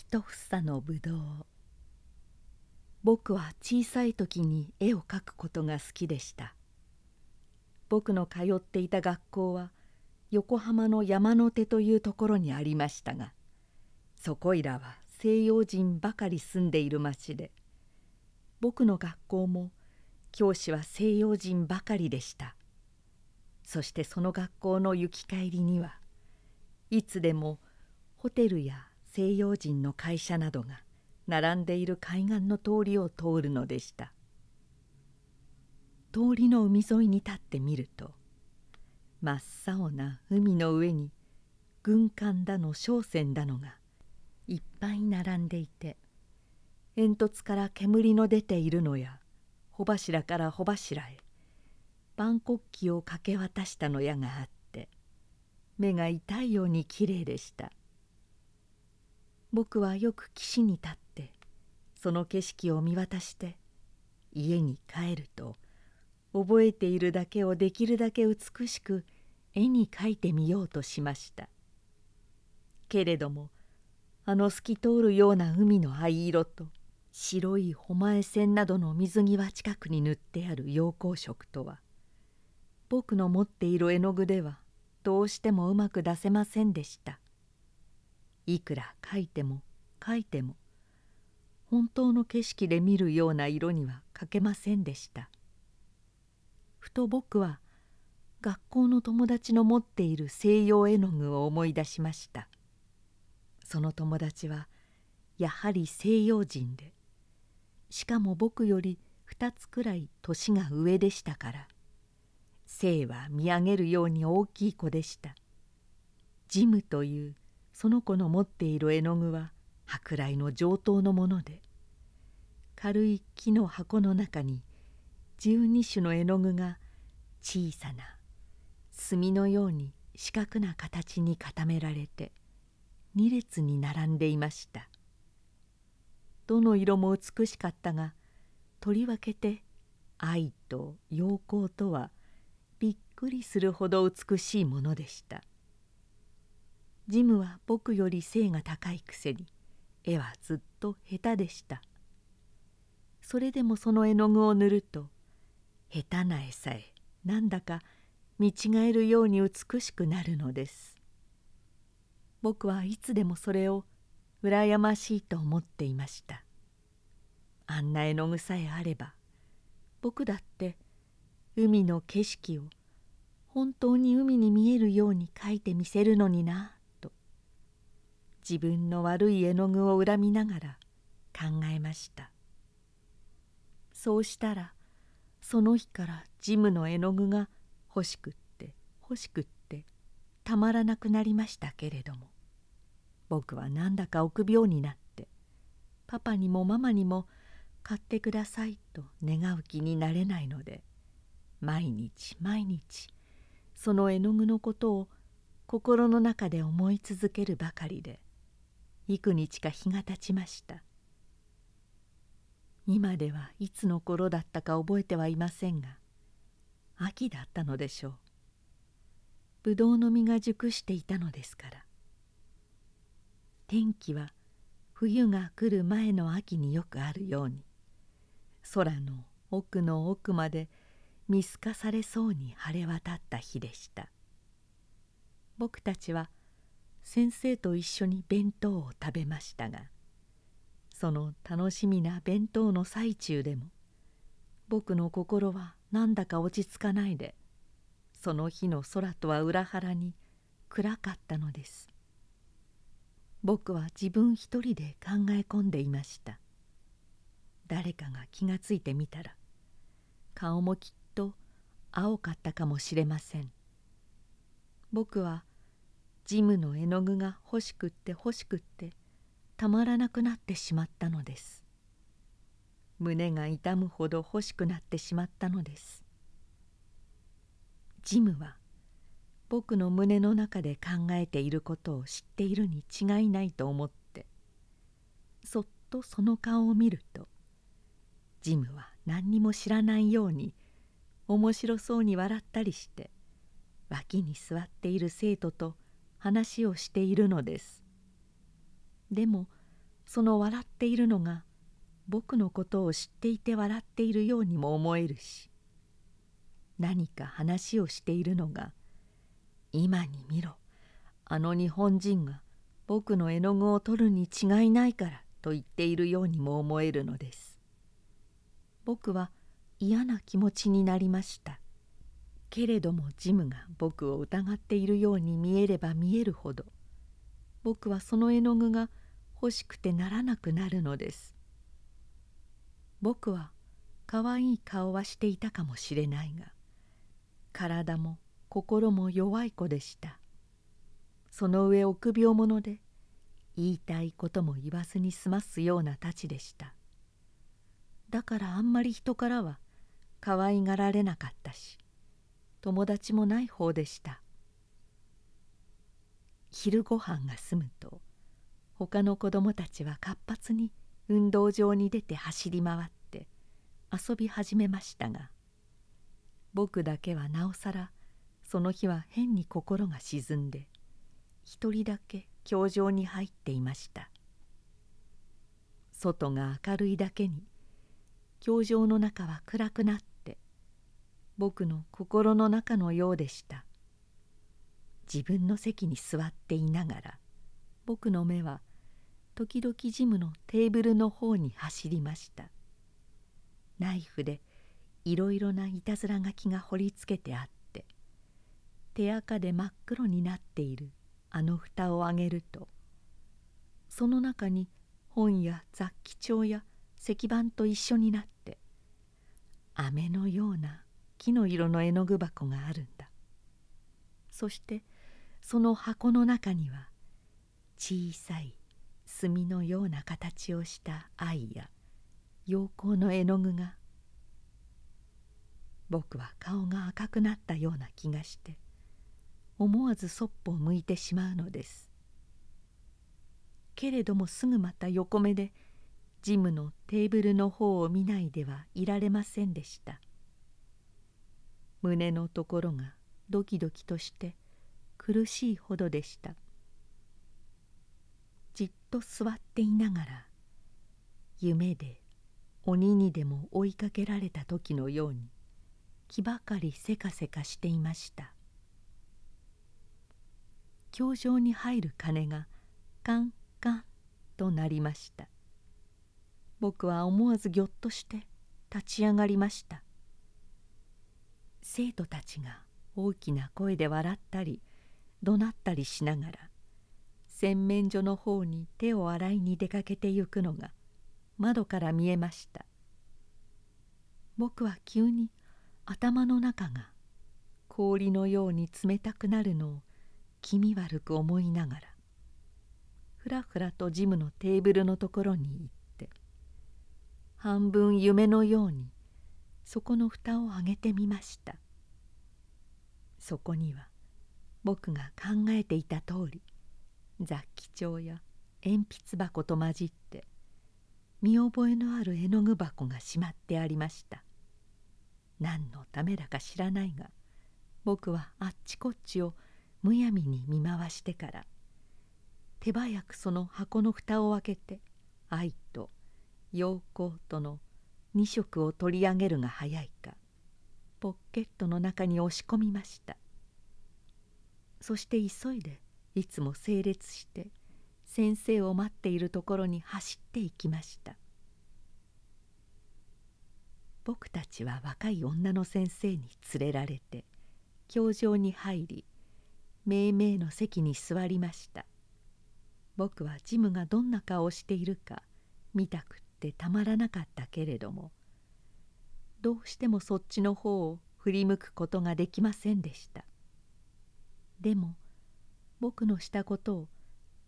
一房のぶどう。僕は小さい時に絵を描くことが好きでした。僕の通っていた学校は横浜の山の手というところにありましたがそこいらは西洋人ばかり住んでいる町で僕の学校も教師は西洋人ばかりでした。そしてその学校の行き帰りにはいつでもホテルや西洋人の会社などが並んでいる海岸の通りを通るのでした。通りの海沿いに立ってみると真っ青な海の上に軍艦だの商船だのがいっぱい並んでいて煙突から煙の出ているのや帆柱から帆柱へ万国旗をかけ渡したのやがあって目が痛いようにきれいでした。僕はよく岸に立ってその景色を見渡して家に帰ると覚えているだけをできるだけ美しく絵に描いてみようとしました。けれどもあの透き通るような海の藍色と白い誉え線などの水際近くに塗ってある陽光色とは僕の持っている絵の具ではどうしてもうまく出せませんでした。いくら描いても描いても本当の景色で見るような色には描けませんでした。ふと僕は学校の友達の持っている西洋絵の具を思い出しました。その友達はやはり西洋人でしかも僕より2つくらい年が上でしたから性は見上げるように大きい子でした。ジムというその子の持っている絵の具は舶来の上等のもので軽い木の箱の中に12種の絵の具が小さな墨のように四角な形に固められて2列に並んでいました。どの色も美しかったがとりわけて愛と陽光とはびっくりするほど美しいものでした。ジムは僕より背が高いくせに絵はずっと下手でした。それでもその絵の具を塗ると下手な絵さえなんだか見違えるように美しくなるのです。僕はいつでもそれを羨ましいと思っていました。あんな絵の具さえあれば僕だって海の景色を本当に海に見えるように描いてみせるのにな。自分の悪い絵の具を恨みながら考えました。そうしたらその日からジムの絵の具が欲しくって欲しくってたまらなくなりましたけれども僕はなんだか臆病になってパパにもママにも買ってくださいと願う気になれないので毎日毎日その絵の具のことを心の中で思い続けるばかりで幾日か日が経ちました。今ではいつの頃だったか覚えてはいませんが秋だったのでしょう。ぶどうの実が熟していたのですから。天気は冬が来る前の秋によくあるように空の奥の奥まで見透かされそうに晴れ渡った日でした。僕たちは先生と一緒に弁当を食べましたがその楽しみな弁当の最中でも僕の心はなんだか落ち着かないでその日の空とは裏腹に暗かったのです。僕は自分一人で考え込んでいました。誰かが気がついてみたら顔もきっと青かったかもしれません。僕はジムの絵の具が欲しくって欲しくってたまらなくなってしまったのです。胸が痛むほど欲しくなってしまったのです。ジムは僕の胸の中で考えていることを知っているに違いないと思ってそっとその顔を見るとジムは何にも知らないように面白そうに笑ったりして脇に座っている生徒と話をしているのですでもその笑っているのが僕のことを知っていて笑っているようにも思えるし何か話をしているのが「今に見ろあの日本人が僕の絵の具を取るに違いないから」と言っているようにも思えるのです。僕は嫌な気持ちになりましたけれどもジムが僕を疑っているように見えれば見えるほど僕はその絵の具が欲しくてならなくなるのです。僕は可愛い顔はしていたかもしれないが体も心も弱い子でした。その上臆病者で言いたいことも言わずに済ますようなたちでした。だからあんまり人からは可愛がられなかったし友達もない方でした。昼ごはんが済むと他の子供たちは活発に運動場に出て走り回って遊び始めましたが僕だけはなおさらその日は変に心が沈んで一人だけ教場に入っていました。外が明るいだけに教場の中は暗くなって僕の心の中のようでした。自分の席に座っていながら僕の目は時々ジムのテーブルの方に走りました。ナイフでいろいろないたずら書きが彫りつけてあって手垢で真っ黒になっているあの蓋を開げるとその中に本や雑記帳や石板と一緒になって飴のような木の色の絵の具箱があるんだ。そしてその箱の中には小さい墨のような形をした愛や陽光の絵の具が僕は顔が赤くなったような気がして思わずそっぽを向いてしまうのです。けれどもすぐまた横目でジムのテーブルの方を見ないではいられませんでした。胸のところがドキドキとして苦しいほどでした。じっと座っていながら夢で鬼にでも追いかけられた時のように気ばかりせかせかしていました。教場に入る鐘がカンカンとなりました。僕は思わずぎょっとして立ち上がりました。生徒たちが大きな声で笑ったり怒鳴ったりしながら洗面所の方に手を洗いに出かけてゆくのが窓から見えました。僕は急に頭の中が氷のように冷たくなるのを気味悪く思いながらふらふらとジムのテーブルのところに行って半分夢のようにそこの蓋を上げてみました。そこには僕が考えていた通り雑記帳や鉛筆箱と混じって見覚えのある絵の具箱がしまってありました。何のためだか知らないが僕はあっちこっちをむやみに見回してから手早くその箱の蓋を開けて愛と陽光との2色を取り上げるが早いかポッケットの中に押し込みました。そして急いでいつも整列して先生を待っているところに走っていきました。僕たちは若い女の先生に連れられて教場に入りめいめいの席に座りました。僕はジムがどんな顔をしているか見たくってたまらなかったけれどもどうしてもそっちの方を振り向くことができませんでした。でも僕のしたことを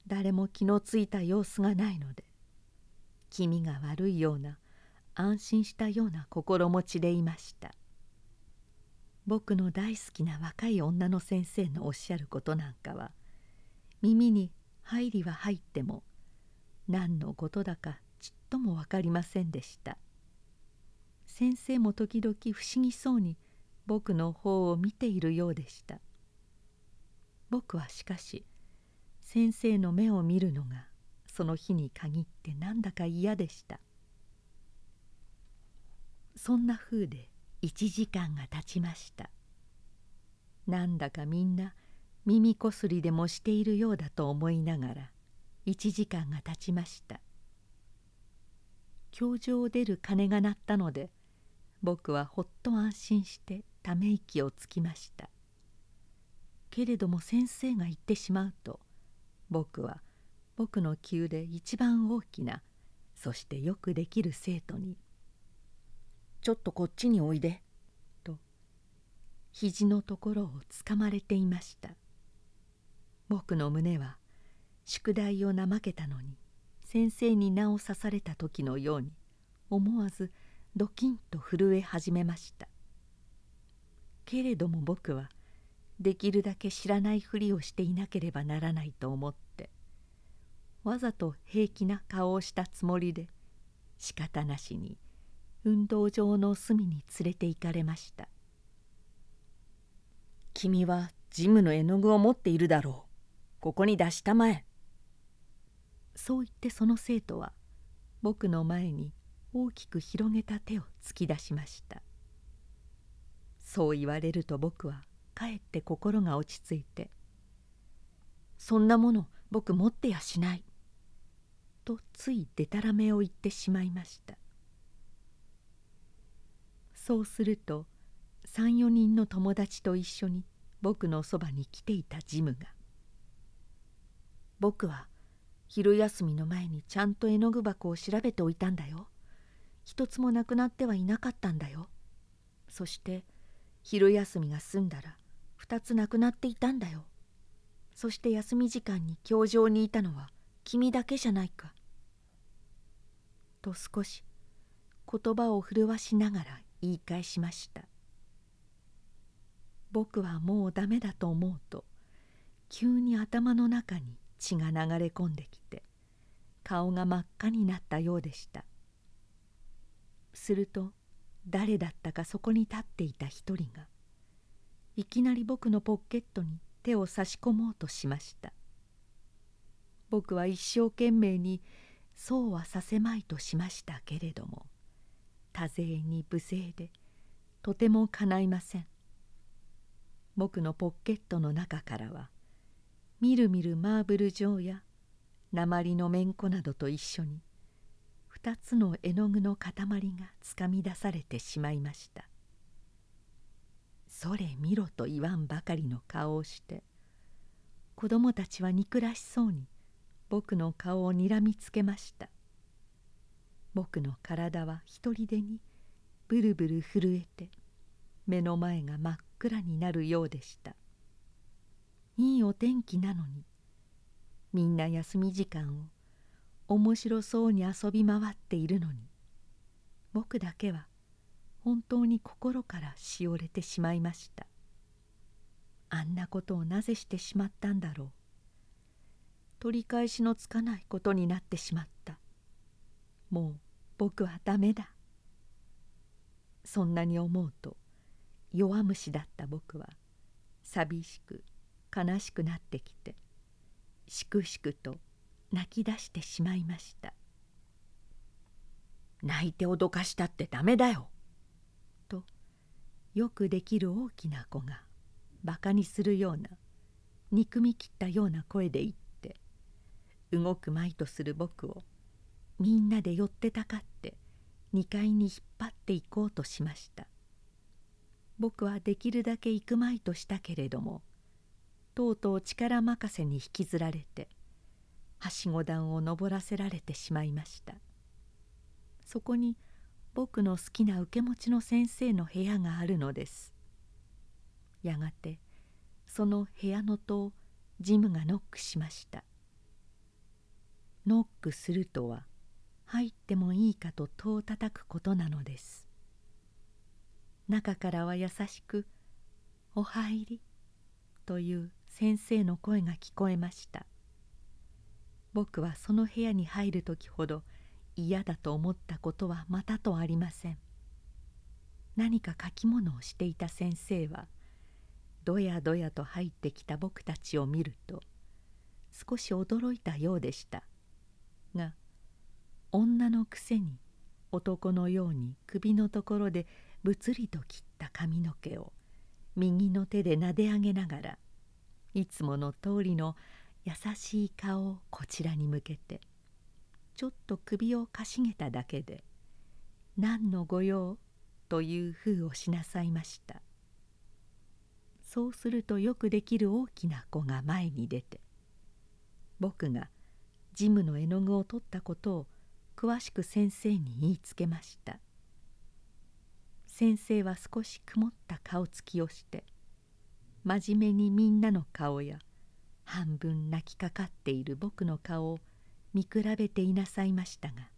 誰も気のついた様子がないので気味が悪いような安心したような心持ちでいました。僕の大好きな若い女の先生のおっしゃることなんかは耳に入りは入っても何のことだかとも分かりませんでした。先生も時々不思議そうに僕の方を見ているようでした。僕はしかし先生の目を見るのがその日に限ってなんだか嫌でした。そんな風で1時間が経ちました。なんだかみんな耳こすりでもしているようだと思いながら1時間が経ちました。教場を出る鐘が鳴ったので僕はほっと安心してため息をつきました。けれども先生が言ってしまうと僕は僕の級で一番大きなそしてよくできる生徒に「ちょっとこっちにおいで」と肘のところをつかまれていました。僕の胸は宿題を怠けたのに先生に名を刺された時のように思わずドキンと震え始めました。けれども僕はできるだけ知らないふりをしていなければならないと思ってわざと平気な顔をしたつもりで仕方なしに運動場の隅に連れて行かれました「君はジムの絵の具を持っているだろう。ここに出したまえ」そう言ってその生徒は僕の前に大きく広げた手を突き出しました。そう言われると僕はかえって心が落ち着いて「そんなもの僕持ってやしない」とついでたらめを言ってしまいました。そうすると34人の友達と一緒に僕のそばに来ていたジムが「僕は昼休みの前にちゃんと絵の具箱を調べておいたんだよ。一つもなくなってはいなかったんだよ。そして昼休みが済んだら2つなくなっていたんだよ。そして休み時間に教場にいたのは君だけじゃないか」と少し言葉を震わしながら言い返しました。僕はもうダメだと思うと急に頭の中に血が流れ込んできて顔が真っ赤になったようでした。すると誰だったかそこに立っていた一人がいきなり僕のポケットに手を差し込もうとしました。僕は一生懸命にそうはさせまいとしましたけれども多勢に無勢でとてもかないません。僕のポケットの中からはみるみるマーブル状や鉛のめんこなどと一緒に二つの絵の具の塊がつかみ出されてしまいました。それ見ろと言わんばかりの顔をして子供たちは憎らしそうに僕の顔をにらみつけました。僕の体は一人でにブルブル震えて目の前が真っ暗になるようでした。いいお天気なのに。みんな休み時間を面白そうに遊び回っているのに。僕だけは本当に心からしおれてしまいました。あんなことをなぜしてしまったんだろう。取り返しのつかないことになってしまった。もう僕はダメだ。そんなに思うと弱虫だった僕は寂しく悲しくなってきてしくしくと泣き出してしまいました。泣いて脅かしたってダメだよ。とよくできる大きな子がバカにするような憎みきったような声で言って動くまいとする僕をみんなで寄ってたかって2階に引っ張っていこうとしました。僕はできるだけ行くまいとしたけれどもとうとう力任せに引きずられてはしご段を登らせられてしまいました。そこに僕の好きな受け持ちの先生の部屋があるのです。やがてその部屋の戸をジムがノックしました。ノックするとは入ってもいいかと戸を叩くことなのです。中からは優しく「お入り」という先生の声が聞こえました。僕はその部屋に入る時ほど嫌だと思ったことはまたとありません。何か書き物をしていた先生はどやどやと入ってきた僕たちを見ると少し驚いたようでしたが女のくせに男のように首のところでぶつりと切った髪の毛を右の手でなで上げながらいつもの通りの優しい顔をこちらに向けてちょっと首をかしげただけで「何の御用?」という風をしなさいましたそうするとよくできる大きな子が前に出て僕がジムの絵の具を取ったことを詳しく先生に言いつけました先生は少し曇った顔つきをして真面目にみんなの顔や半分泣きかかっている僕の顔を見比べていなさいましたが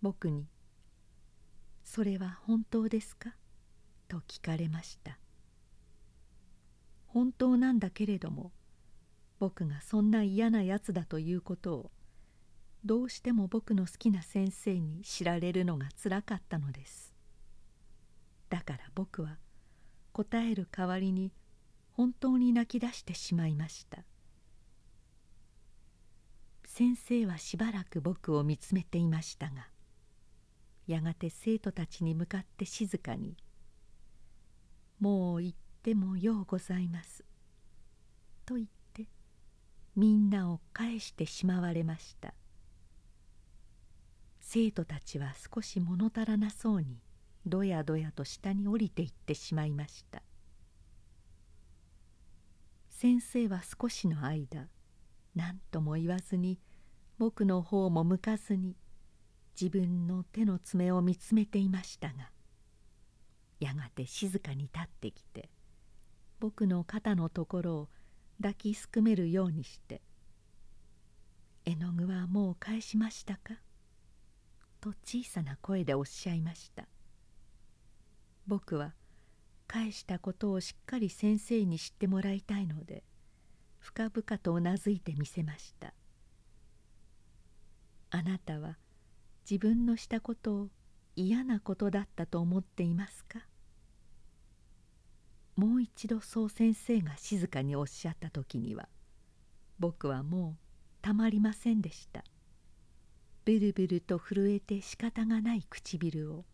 僕に「それは本当ですか?」と聞かれました本当なんだけれども僕がそんな嫌なやつだということをどうしても僕の好きな先生に知られるのがつらかったのですだから僕は答える代わりに本当に泣き出してしまいました。先生はしばらく僕を見つめていましたがやがて生徒たちに向かって静かに「もう行ってもようございます」と言ってみんなを返してしまわれました「生徒たちは少し物足らなそうにどやどやと下に降りていってしまいました先生は少しの間何とも言わずに僕の方も向かずに自分の手の爪を見つめていましたがやがて静かに立ってきて僕の肩のところを抱きすくめるようにして「絵の具はもう返しましたか?」と小さな声でおっしゃいました僕は返したことをしっかり先生に知ってもらいたいので深々とうなずいてみせました。あなたは自分のしたことを嫌なことだったと思っていますか？もう一度そう先生が静かにおっしゃった時には僕はもうたまりませんでした。ブルブルと震えて仕方がない唇を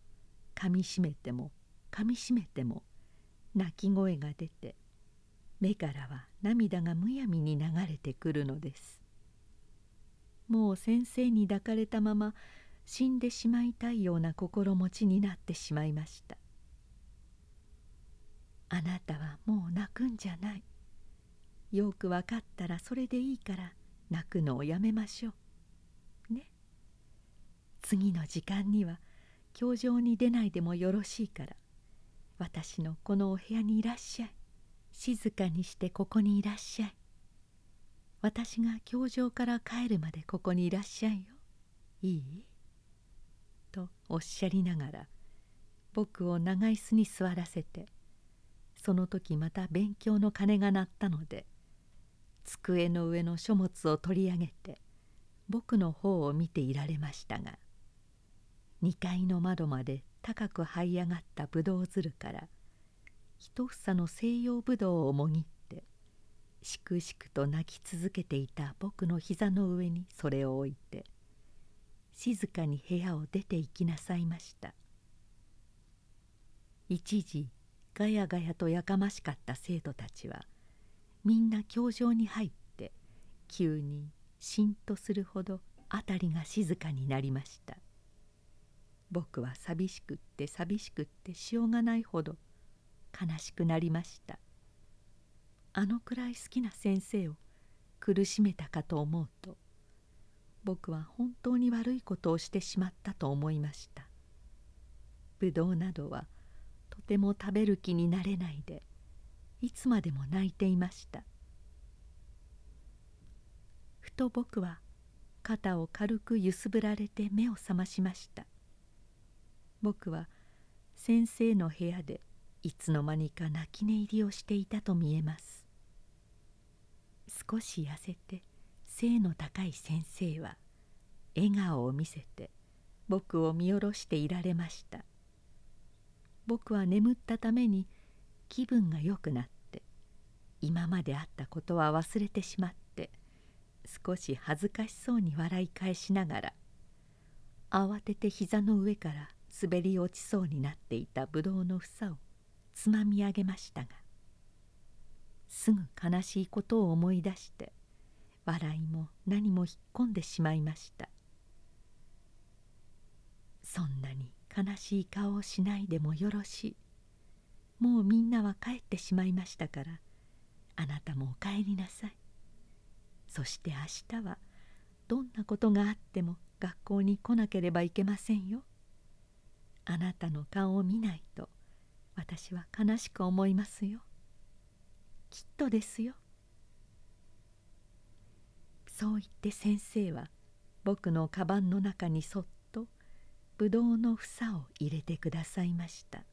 かみしめてもかみしめても泣き声が出て目からは涙がむやみに流れてくるのです。もう先生に抱かれたまま死んでしまいたいような心持ちになってしまいました。あなたはもう泣くんじゃない。よく分かったらそれでいいから泣くのをやめましょう。ね。次の時間には教場に出ないでもよろしいから。私のこのお部屋にいらっしゃい。静かにしてここにいらっしゃい。私が教場から帰るまでここにいらっしゃいよ。いい?」とおっしゃりながら僕を長椅子に座らせてその時また勉強の鐘が鳴ったので机の上の書物を取り上げて僕の方を見ていられましたが2階の窓まで高く這い上がったぶどうづるから一房の西洋ぶどうをもぎってしくしくと泣き続けていた僕の膝の上にそれを置いて静かに部屋を出て行きなさいました。一時ガヤガヤとやかましかった生徒たちはみんな教場に入って急にしんとするほど辺りが静かになりました。僕は寂しくって寂しくってしようがないほど悲しくなりました。あのくらい好きな先生を苦しめたかと思うと僕は本当に悪いことをしてしまったと思いました。ぶどうなどはとても食べる気になれないでいつまでも泣いていました。ふと僕は肩を軽く揺すぶられて目を覚ましました。僕は先生の部屋でいつの間にか泣き寝入りをしていたと見えます。少し痩せて背の高い先生は笑顔を見せて僕を見下ろしていられました。僕は眠ったために気分が良くなって今まであったことは忘れてしまって少し恥ずかしそうに笑い返しながら慌てて膝の上から滑り落ちそうになっていたぶどうの房をつまみ上げましたがすぐ悲しいことを思い出して笑いも何も引っ込んでしまいました。そんなに悲しい顔をしないでもよろしい。もうみんなは帰ってしまいましたからあなたもお帰りなさい。そして明日はどんなことがあっても学校に来なければいけませんよ。あなたの顔を見ないと私は悲しく思いますよ。きっとですよ。そう言って先生は僕のカバンの中にそっとぶどうの房を入れてくださいました。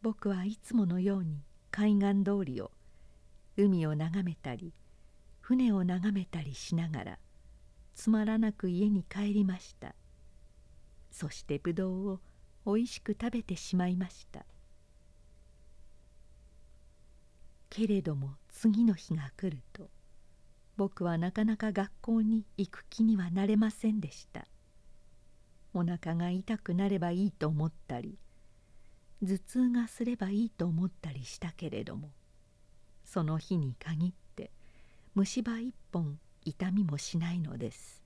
僕はいつものように海岸通りを海を眺めたり船を眺めたりしながらつまらなく家に帰りました。そしてぶどうをおいしく食べてしまいました。けれども次の日が来ると僕はなかなか学校に行く気にはなれませんでした。お腹が痛くなればいいと思ったり頭痛がすればいいと思ったりしたけれどもその日に限って虫歯一本痛みもしないのです。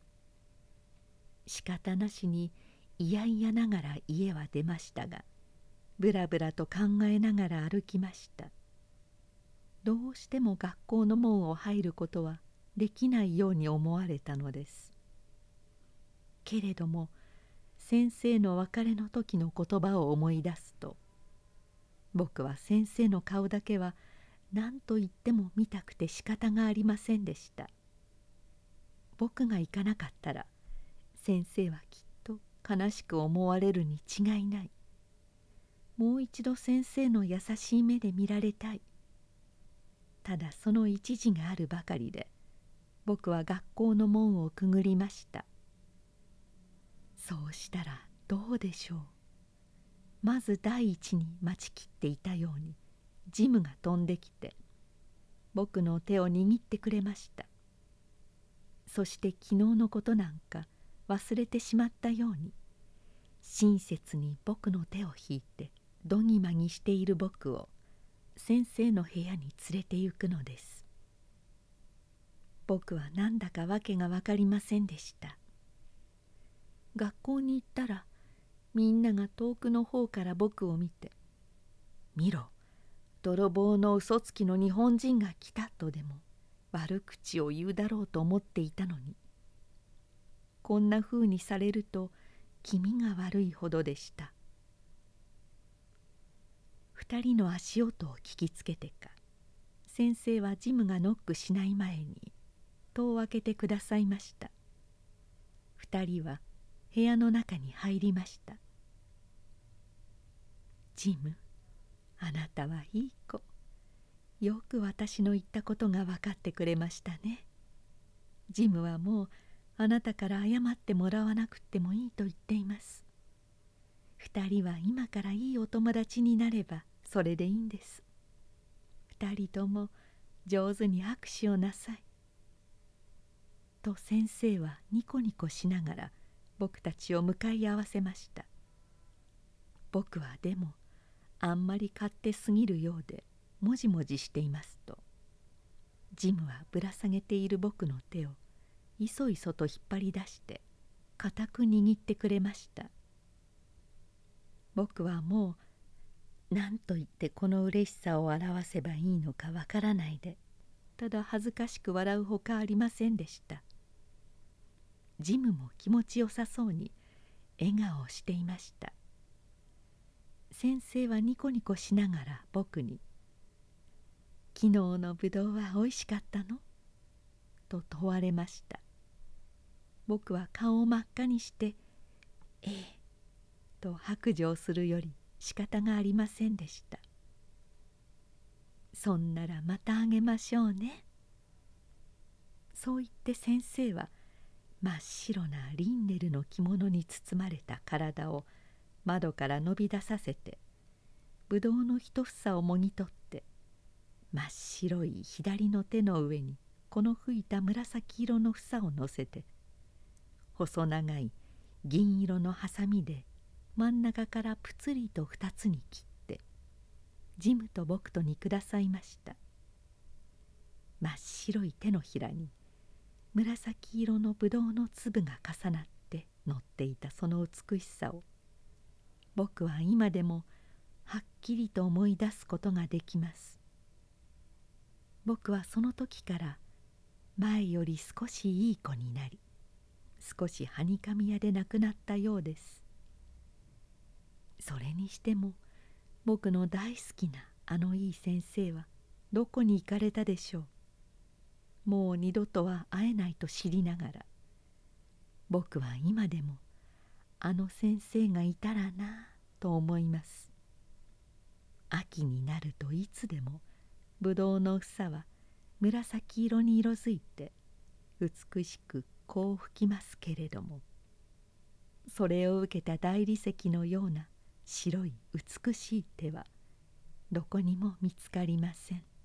仕方なしにいやいやながら家は出ましたがぶらぶらと考えながら歩きました。どうしても学校の門を入ることはできないように思われたのです。けれども先生の別れの時の言葉を思い出すと僕は先生の顔だけは何と言っても見たくて仕方がありませんでした。僕が行かなかったら先生はきっと悲しく思われるに違いない。もう一度先生の優しい目で見られたい。ただその一時があるばかりで僕は学校の門をくぐりました。そうしたらどうでしょう。まず第一に待ちきっていたようにジムが飛んできて僕の手を握ってくれました。そして昨日のことなんか忘れてしまったように親切に僕の手を引いてどぎまぎしている僕を先生の部屋に連れて行くのです。僕はなんだか訳が分かりませんでした。学校に行ったらみんなが遠くの方から僕を見て「見ろ泥棒の嘘つきの日本人が来た」とでも悪口を言うだろうと思っていたのにこんなふうにされると気味が悪いほどでした。二人の足音を聞きつけてか先生はジムがノックしない前に戸を開けてくださいました。二人は部屋の中に入りました。ジムあなたはいい子。よく私の言ったことが分かってくれましたね。ジムはもうあなたから謝ってもらわなくてもいいと言っています。二人は今からいいお友達になればそれでいいんです。二人とも上手に握手をなさい。と先生はニコニコしながら僕たちを向かい合わせました。僕はでもあんまり勝手すぎるようでもじもじしていますと。ジムはぶら下げている僕の手をいそいそと引っ張り出して固く握ってくれました。僕はもう何と言ってこの嬉しさを表せばいいのかわからないでただ恥ずかしく笑うほかありませんでした。ジムも気持ちよさそうに笑顔をしていました。先生はニコニコしながら僕に「昨日のぶどうはおいしかったの?」と問われました。僕は顔を真っ赤にして「ええ」と白状するより仕方がありませんでした。そんならまたあげましょうね。そう言って先生は真っ白なリンネルの着物に包まれた体を窓から伸び出させてぶどうの一房をもぎ取って真っ白い左の手の上にこの吹いた紫色の房をのせて細長い銀色のハサミで真ん中からぷつりと二つに切ってジムと僕とにくださいました。真っ白い手のひらに紫色のぶどうの粒が重なって乗っていたその美しさを僕は今でもはっきりと思い出すことができます。僕はその時から前より少しいい子になり少しはにかみ屋で亡くなったようです。それにしても僕の大好きなあのいい先生はどこに行かれたでしょう。もう二度とは会えないと知りながら。僕は今でもあの先生がいたらなと思います。秋になるといつでもぶどうの房は紫色に色づいて美しくこう吹きますけれどもそれを受けた大理石のような白い美しい手はどこにも見つかりません。